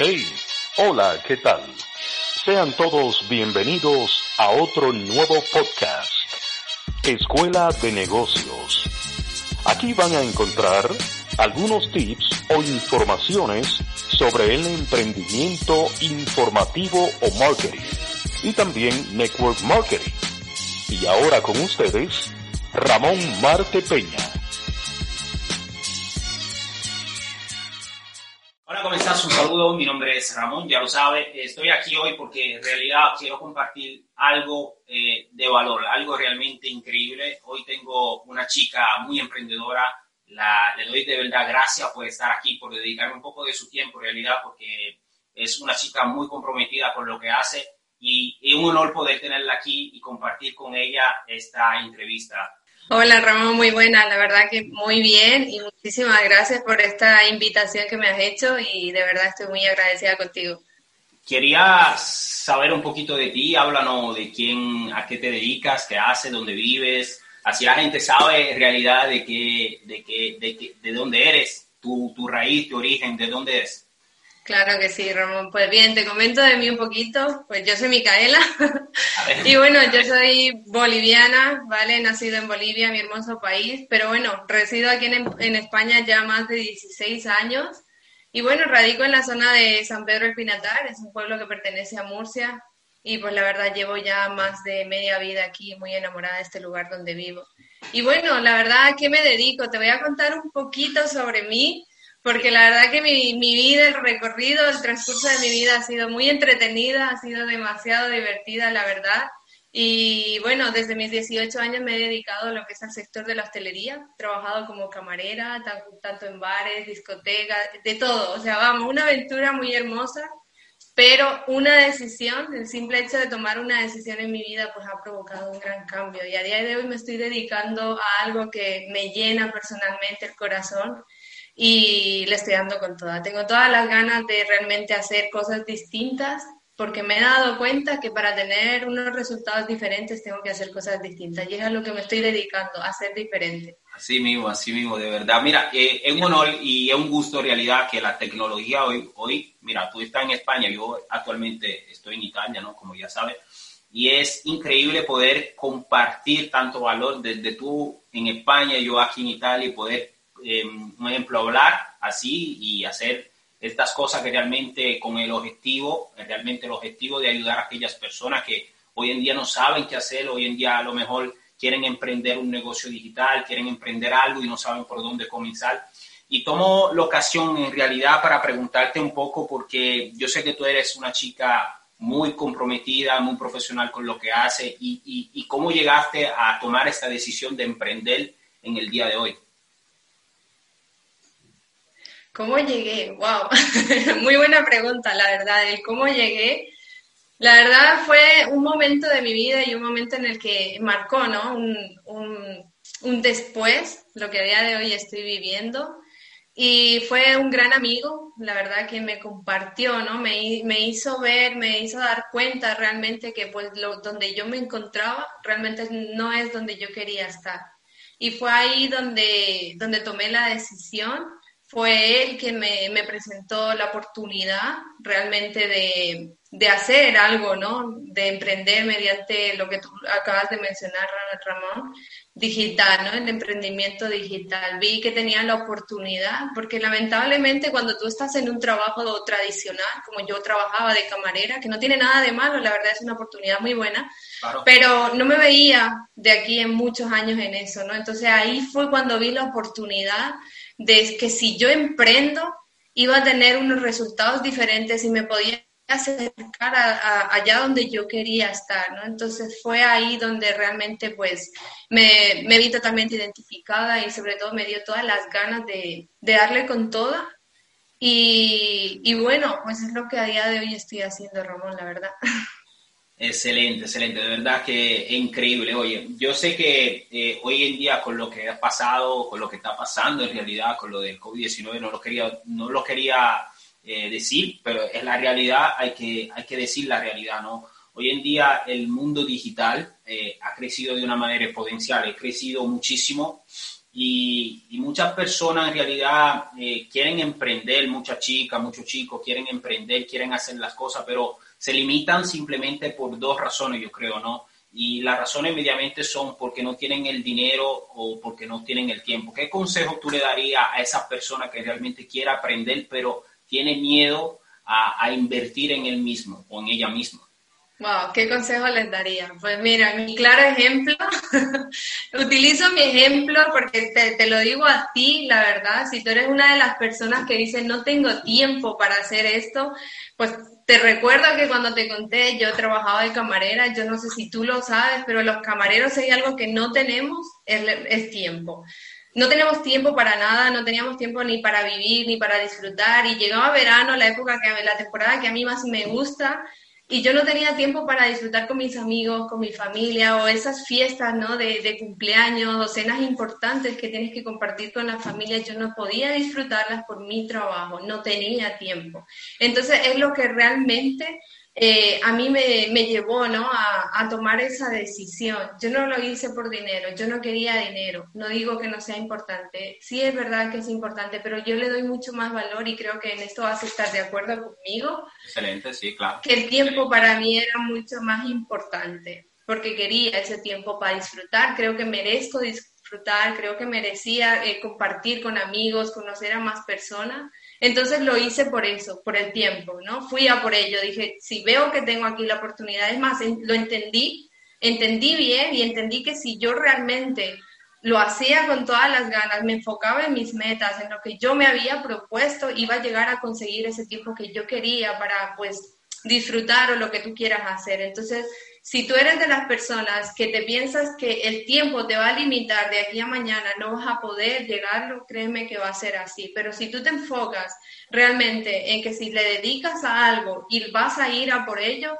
Hey, hola, ¿qué tal? Sean todos bienvenidos a otro nuevo podcast, Escuela de Negocios. Aquí van a encontrar algunos tips o informaciones sobre el emprendimiento informativo o marketing y también network marketing. Y ahora con ustedes, Ramón Marte Peña. Hola, ¿cómo estás? Un saludo, mi nombre es Ramón, ya lo sabe. Estoy aquí hoy porque en realidad quiero compartir algo eh, de valor, algo realmente increíble. Hoy tengo una chica muy emprendedora, la, le doy de verdad gracias por estar aquí, por dedicarme un poco de su tiempo en realidad, porque es una chica muy comprometida con lo que hace y es un honor poder tenerla aquí y compartir con ella esta entrevista. Hola Ramón, muy buena, la verdad que muy bien y muchísimas gracias por esta invitación que me has hecho y de verdad estoy muy agradecida contigo. Quería saber un poquito de ti, háblanos de quién, a qué te dedicas, qué haces, dónde vives, así la gente sabe en realidad de qué, de qué, de, qué, de dónde eres, tu, tu raíz, tu origen, de dónde eres. Claro que sí, Ramón. Pues bien, te comento de mí un poquito. Pues yo soy Micaela. y bueno, yo soy boliviana, ¿vale? Nacido en Bolivia, mi hermoso país. Pero bueno, resido aquí en, en España ya más de 16 años. Y bueno, radico en la zona de San Pedro del Pinatar, es un pueblo que pertenece a Murcia. Y pues la verdad llevo ya más de media vida aquí, muy enamorada de este lugar donde vivo. Y bueno, la verdad, ¿a qué me dedico? Te voy a contar un poquito sobre mí porque la verdad que mi, mi, vida, el recorrido, el transcurso de mi vida ha sido muy entretenida, ha sido demasiado divertida, la verdad. Y bueno, desde mis 18 años me he dedicado a lo que es el sector de la hostelería, he trabajado como camarera, tanto en bares, discotecas, de todo. O sea, vamos, una aventura muy hermosa, pero una decisión, el simple hecho de tomar una decisión en mi vida, pues ha provocado un gran cambio. Y a día de hoy me estoy dedicando a algo que me llena personalmente el corazón y le estoy dando con toda. Tengo todas las ganas de realmente hacer cosas distintas porque me he dado cuenta que para tener unos resultados diferentes tengo que hacer cosas distintas y es a lo que me estoy dedicando, a ser diferente. Así mismo, así mismo, de verdad. Mira, eh, es un honor y es un gusto realidad que la tecnología hoy, hoy, mira, tú estás en España, yo actualmente estoy en Italia, ¿no? Como ya sabes, y es increíble poder compartir tanto valor desde tú en España, yo aquí en Italia y poder eh, un ejemplo, hablar así y hacer estas cosas que realmente con el objetivo, realmente el objetivo de ayudar a aquellas personas que hoy en día no saben qué hacer, hoy en día a lo mejor quieren emprender un negocio digital, quieren emprender algo y no saben por dónde comenzar. Y tomo la ocasión en realidad para preguntarte un poco, porque yo sé que tú eres una chica muy comprometida, muy profesional con lo que hace y, cómo llegaste a tomar esta decisión de emprender en el día de hoy. ¿Cómo llegué? ¡Wow! Muy buena pregunta, la verdad. El cómo llegué, la verdad fue un momento de mi vida y un momento en el que marcó, ¿no? Un, un, un después, lo que a día de hoy estoy viviendo. Y fue un gran amigo, la verdad que me compartió, ¿no? Me, me hizo ver, me hizo dar cuenta realmente que pues lo, donde yo me encontraba realmente no es donde yo quería estar. Y fue ahí donde, donde tomé la decisión fue él quien me, me, presentó la oportunidad realmente de, de, hacer algo, ¿no? De emprender mediante lo que tú acabas de mencionar, Ramón, digital, ¿no? El emprendimiento digital. Vi que tenía la oportunidad, porque lamentablemente cuando tú estás en un trabajo tradicional, como yo trabajaba de camarera, que no tiene nada de malo, la verdad es una oportunidad muy buena, claro. pero no me veía de aquí en muchos años en eso, ¿no? Entonces ahí fue cuando vi la oportunidad de que si yo emprendo iba a tener unos resultados diferentes y me podía acercar allá donde yo quería estar, ¿no? Entonces fue ahí donde realmente pues me, me, vi totalmente identificada y sobre todo me dio todas las ganas de, de darle con toda y, y, bueno, pues es lo que a día de hoy estoy haciendo, Ramón, la verdad. Excelente, excelente, de verdad que es increíble. Oye, yo sé que eh, hoy en día con lo que ha pasado, con lo que está pasando en realidad, con lo del COVID-19, no lo quería, no lo quería eh, decir, pero es la realidad, hay que, hay que decir la realidad, ¿no? Hoy en día el mundo digital eh, ha crecido de una manera exponencial, ha crecido muchísimo y, muchas personas en realidad eh, quieren emprender, muchas chicas, muchos chicos quieren emprender, quieren hacer las cosas, pero se limitan simplemente por dos razones, yo creo, ¿no? Y las razones mediamente son porque no tienen el dinero o porque no tienen el tiempo. ¿Qué consejo tú le darías a esa persona que realmente quiere aprender, pero tiene miedo a, a invertir en él mismo o en ella misma? Wow, ¿qué consejo les daría? Pues mira, mi claro ejemplo, utilizo mi ejemplo porque te, te, lo digo a ti, la verdad, si tú eres una de las personas que dice no tengo tiempo para hacer esto, pues te recuerdo que cuando te conté, yo trabajaba de camarera, yo no sé si tú lo sabes, pero los camareros hay algo que no tenemos, es, tiempo. No tenemos tiempo para nada, no teníamos tiempo ni para vivir, ni para disfrutar, y llegaba verano, la época que, la temporada que a mí más me gusta, y yo no tenía tiempo para disfrutar con mis amigos, con mi familia o esas fiestas, ¿no? De, de, cumpleaños o cenas importantes que tienes que compartir con la familia. Yo no podía disfrutarlas por mi trabajo, no tenía tiempo. Entonces es lo que realmente eh, a mí me, me llevó ¿no? A, a, tomar esa decisión. Yo no lo hice por dinero, yo no quería dinero, no digo que no sea importante, sí es verdad que es importante, pero yo le doy mucho más valor y creo que en esto vas a estar de acuerdo conmigo. Excelente, sí, claro. Que el tiempo para mí era mucho más importante, porque quería ese tiempo para disfrutar, creo que merezco disfrutar, creo que merecía eh, compartir con amigos, conocer a más personas entonces lo hice por eso, por el tiempo, ¿no? Fui a por ello, dije, si veo que tengo aquí la oportunidad, es más, lo entendí, entendí bien y entendí que si yo realmente lo hacía con todas las ganas, me enfocaba en mis metas, en lo que yo me había propuesto, iba a llegar a conseguir ese tiempo que yo quería para, pues, disfrutar o lo que tú quieras hacer. Entonces, si tú eres de las personas que te piensas que el tiempo te va a limitar de aquí a mañana, no vas a poder llegarlo, créeme que va a ser así. Pero si tú te enfocas realmente en que si le dedicas a algo y vas a ir a por ello,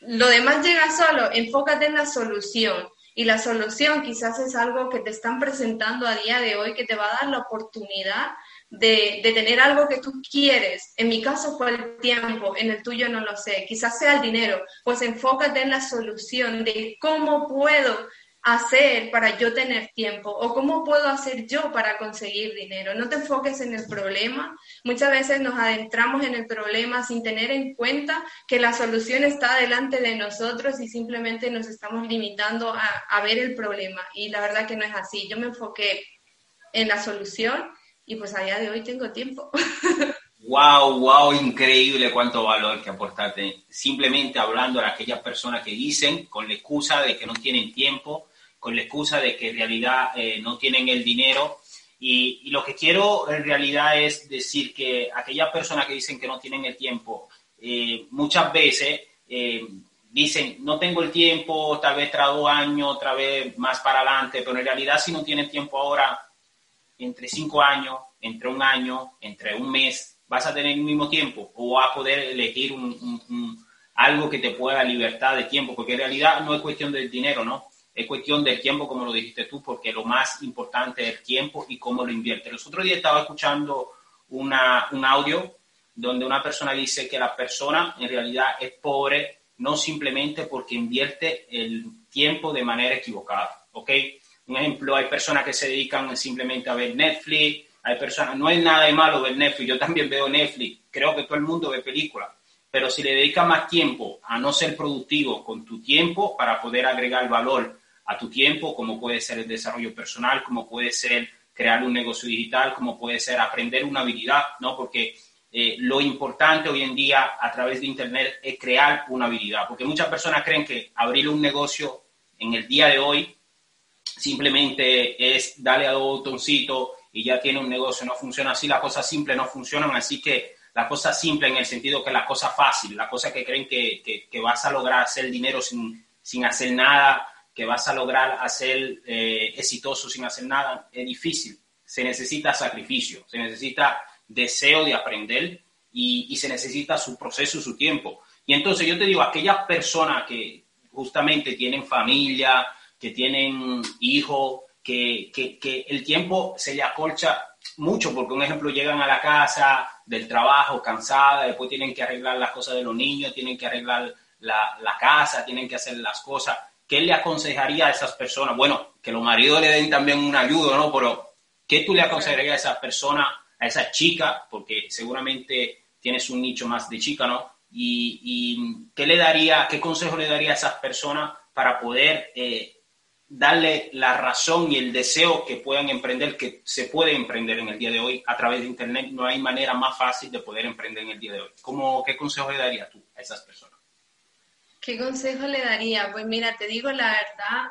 lo demás llega solo, enfócate en la solución. Y la solución quizás es algo que te están presentando a día de hoy que te va a dar la oportunidad de, tener algo que tú quieres. En mi caso fue el tiempo, en el tuyo no lo sé. Quizás sea el dinero. Pues enfócate en la solución de cómo puedo hacer para yo tener tiempo o cómo puedo hacer yo para conseguir dinero. No te enfoques en el problema. Muchas veces nos adentramos en el problema sin tener en cuenta que la solución está delante de nosotros y simplemente nos estamos limitando a, a ver el problema. Y la verdad que no es así. Yo me enfoqué en la solución y pues a día de hoy tengo tiempo. Wow, wow, increíble cuánto valor que aportaste. Simplemente hablando a aquellas personas que dicen con la excusa de que no tienen tiempo, con la excusa de que en realidad eh, no tienen el dinero. Y, y, lo que quiero en realidad es decir que aquellas personas que dicen que no tienen el tiempo, eh, muchas veces eh, dicen, no tengo el tiempo, tal vez tras dos años, otra vez más para adelante, pero en realidad si no tienen tiempo ahora, entre cinco años, entre un año, entre un mes, vas a tener el mismo tiempo o vas a poder elegir un, algo que te pueda libertad de tiempo, porque en realidad no es cuestión del dinero, ¿no? Es cuestión del tiempo, como lo dijiste tú, porque lo más importante es el tiempo y cómo lo invierte. Los otros días estaba escuchando una, un audio donde una persona dice que la persona en realidad es pobre no simplemente porque invierte el tiempo de manera equivocada, ¿ok? Un ejemplo, hay personas que se dedican simplemente a ver Netflix, hay personas, no es nada de malo ver Netflix, yo también veo Netflix, creo que todo el mundo ve películas, pero si le dedicas más tiempo a no ser productivo con tu tiempo para poder agregar valor a tu tiempo, como puede ser el desarrollo personal, como puede ser crear un negocio digital, como puede ser aprender una habilidad, ¿no? Porque eh, lo importante hoy en día a través de Internet es crear una habilidad, porque muchas personas creen que abrir un negocio en el día de hoy simplemente es darle a dos botoncitos y ya tiene un negocio. No funciona así, las cosas simples no funcionan, así que las cosas simples en el sentido que las cosas fáciles, las cosas que creen que, que, vas a lograr hacer dinero sin, sin hacer nada, que vas a lograr hacer eh, exitoso sin hacer nada, es difícil. Se necesita sacrificio, se necesita deseo de aprender y, y se necesita su proceso, su tiempo. Y entonces yo te digo, aquellas personas que justamente tienen familia, que tienen hijos, que, que, el tiempo se le acolcha mucho, porque un ejemplo llegan a la casa del trabajo cansada, después tienen que arreglar las cosas de los niños, tienen que arreglar la, la casa, tienen que hacer las cosas. ¿qué le aconsejaría a esas personas? Bueno, que los maridos le den también una ayuda, ¿no? Pero, ¿qué tú le aconsejarías a esas personas, a esa chica? Porque seguramente tienes un nicho más de chica, ¿no? Y, ¿qué le daría, qué consejo le daría a esas personas para poder eh, darle la razón y el deseo que puedan emprender, que se puede emprender en el día de hoy a través de Internet? No hay manera más fácil de poder emprender en el día de hoy. ¿Cómo, ¿Qué consejo le darías tú a esas personas? ¿Qué consejo le daría? Pues mira, te digo la verdad,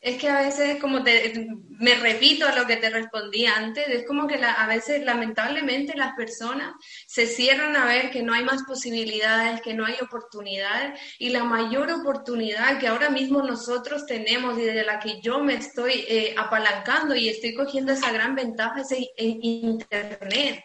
es que a veces, como te, me repito a lo que te respondí antes, es como que a veces lamentablemente las personas se cierran a ver que no hay más posibilidades, que no hay oportunidades y la mayor oportunidad que ahora mismo nosotros tenemos y de la que yo me estoy eh, apalancando y estoy cogiendo esa gran ventaja es en Internet.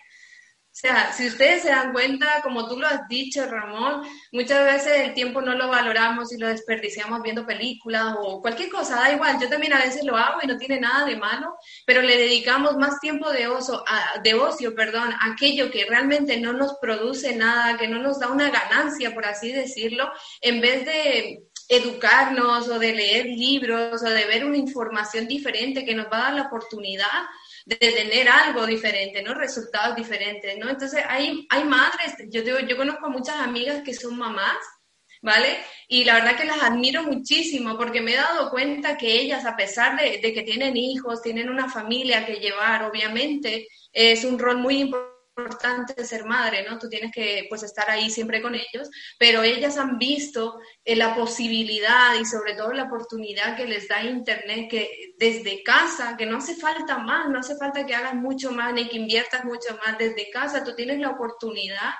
O sea, si ustedes se dan cuenta, como tú lo has dicho, Ramón, muchas veces el tiempo no lo valoramos y lo desperdiciamos viendo películas o cualquier cosa, da igual, yo también a veces lo hago y no tiene nada de malo, pero le dedicamos más tiempo de, oso, de ocio, perdón, a aquello que realmente no nos produce nada, que no nos da una ganancia, por así decirlo, en vez de educarnos o de leer libros o de ver una información diferente que nos va a dar la oportunidad de tener algo diferente, ¿no? Resultados diferentes, ¿no? Entonces, hay, hay madres, yo, digo, yo conozco muchas amigas que son mamás, ¿vale? Y la verdad que las admiro muchísimo porque me he dado cuenta que ellas, a pesar de, de que tienen hijos, tienen una familia que llevar, obviamente, es un rol muy importante importante ser madre, ¿no? Tú tienes que pues estar ahí siempre con ellos, pero ellas han visto eh, la posibilidad y sobre todo la oportunidad que les da Internet, que desde casa, que no hace falta más, no hace falta que hagas mucho más ni que inviertas mucho más, desde casa tú tienes la oportunidad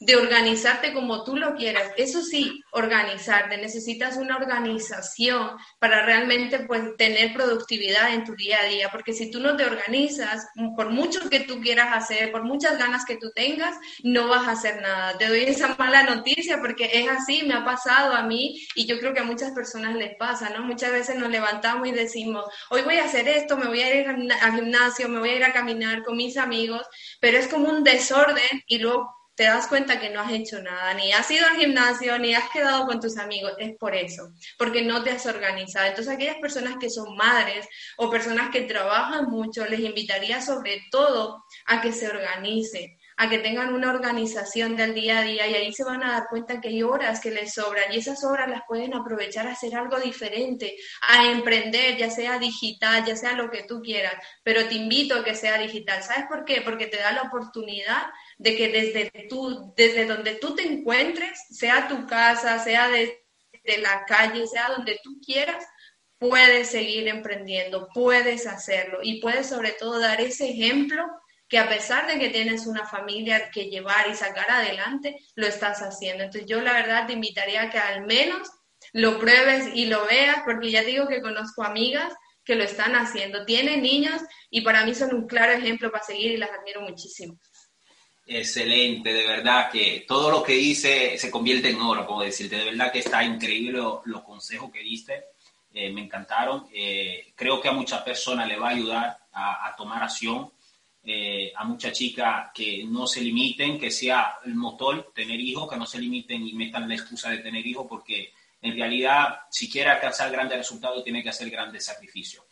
de organizarte como tú lo quieras. Eso sí, organizarte. Necesitas una organización para realmente pues, tener productividad en tu día a día, porque si tú no te organizas, por mucho que tú quieras hacer, por muchas ganas que tú tengas, no vas a hacer nada. Te doy esa mala noticia porque es así, me ha pasado a mí y yo creo que a muchas personas les pasa, ¿no? Muchas veces nos levantamos y decimos, hoy voy a hacer esto, me voy a ir al gimnasio, me voy a ir a caminar con mis amigos, pero es como un desorden y luego te das cuenta que no has hecho nada, ni has ido al gimnasio, ni has quedado con tus amigos, es por eso, porque no te has organizado. Entonces, aquellas personas que son madres o personas que trabajan mucho, les invitaría sobre todo a que se organicen, a que tengan una organización del día a día y ahí se van a dar cuenta que hay horas que les sobran y esas horas las pueden aprovechar a hacer algo diferente, a emprender, ya sea digital, ya sea lo que tú quieras, pero te invito a que sea digital. ¿Sabes por qué? Porque te da la oportunidad de que desde, tú, desde donde tú te encuentres, sea tu casa, sea desde la calle, sea donde tú quieras, puedes seguir emprendiendo, puedes hacerlo y puedes sobre todo dar ese ejemplo que a pesar de que tienes una familia que llevar y sacar adelante, lo estás haciendo. Entonces yo la verdad te invitaría a que al menos lo pruebes y lo veas, porque ya digo que conozco amigas que lo están haciendo, tienen niños y para mí son un claro ejemplo para seguir y las admiro muchísimo. Excelente, de verdad que todo lo que dice se convierte en oro, puedo decirte. De verdad que está increíble los consejos que diste, eh, me encantaron. Eh, creo que a muchas personas le va a ayudar a, tomar acción. Eh, a muchas chicas que no se limiten, que sea el motor tener hijos, que no se limiten y metan la excusa de tener hijos, porque en realidad, si quiere alcanzar grandes resultados, tiene que hacer grandes sacrificios.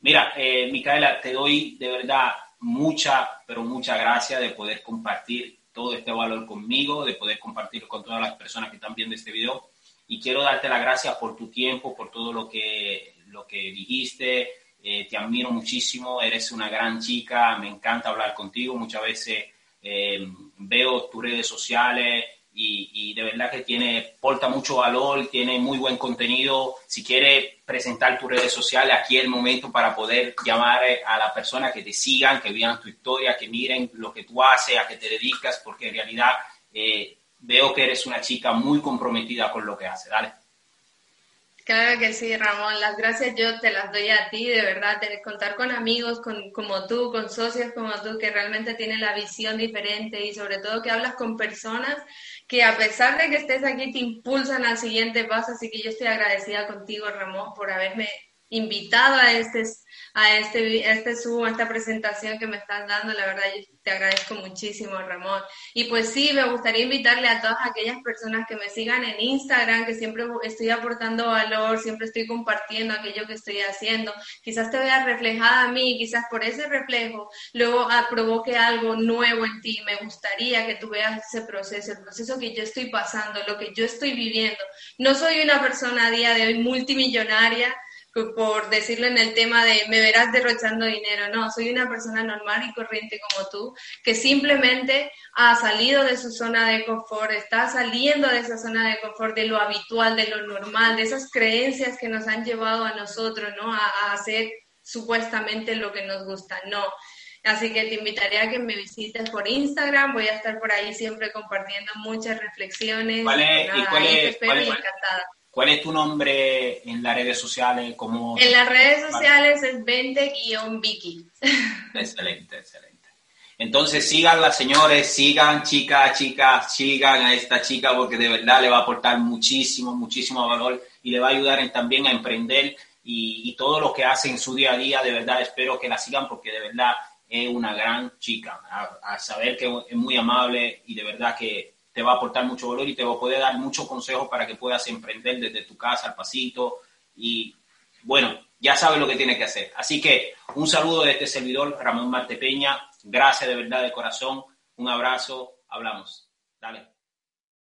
Mira, Micaela, te doy de verdad mucha, pero mucha gracias de poder compartir todo este valor conmigo, de poder compartirlo con todas las personas que están viendo este video. Y quiero darte las gracias por tu tiempo, por todo lo que, lo que dijiste. Eh, te admiro muchísimo, eres una gran chica, me encanta hablar contigo. Muchas veces eh, veo tus redes sociales, y, de verdad que tiene, porta mucho valor, tiene muy buen contenido. Si quiere presentar tus redes sociales, aquí es el momento para poder llamar a la persona que te sigan, que vean tu historia, que miren lo que tú haces, a qué te dedicas, porque en realidad eh, veo que eres una chica muy comprometida con lo que haces. Dale. Claro que sí, Ramón. Las gracias yo te las doy a ti, de verdad, de contar con amigos con, como tú, con socios como tú, que realmente tienen la visión diferente y sobre todo que hablas con personas que a pesar de que estés aquí te impulsan al siguiente paso. Así que yo estoy agradecida contigo, Ramón, por haberme invitado a este a este, este Zoom, a esta presentación que me estás dando. La verdad, yo te agradezco muchísimo, Ramón. Y pues sí, me gustaría invitarle a todas aquellas personas que me sigan en Instagram, que siempre estoy aportando valor, siempre estoy compartiendo aquello que estoy haciendo. Quizás te vea reflejada a mí, quizás por ese reflejo luego ah, provoque algo nuevo en ti. Me gustaría que tú veas ese proceso, el proceso que yo estoy pasando, lo que yo estoy viviendo. No soy una persona a día de hoy multimillonaria, por decirlo en el tema de me verás derrochando dinero. No, soy una persona normal y corriente como tú, que simplemente ha salido de su zona de confort, está saliendo de esa zona de confort, de lo habitual, de lo normal, de esas creencias que nos han llevado a nosotros, ¿no? A, hacer supuestamente lo que nos gusta. No. Así que te invitaría a que me visites por Instagram. Voy a estar por ahí siempre compartiendo muchas reflexiones. ¿Cuál es, y cuál es, encantada. ¿Cuál es tu nombre en las redes sociales? Como... En las redes sociales es 20-Vicky. Excelente, excelente. Entonces sigan señores, sigan chicas, chicas, sigan a esta chica porque de verdad le va a aportar muchísimo, muchísimo valor y le va a ayudar también a emprender y, todo lo que hace en su día a día, de verdad espero que la sigan porque de verdad es una gran chica, a saber que es muy amable y de verdad que te va a aportar mucho valor y te va a poder dar muchos consejos para que puedas emprender desde tu casa al pasito y bueno, ya sabes lo que tienes que hacer. Así que un saludo de este servidor, Ramón Marte Peña. Gracias de verdad de corazón. Un abrazo. Hablamos. Dale.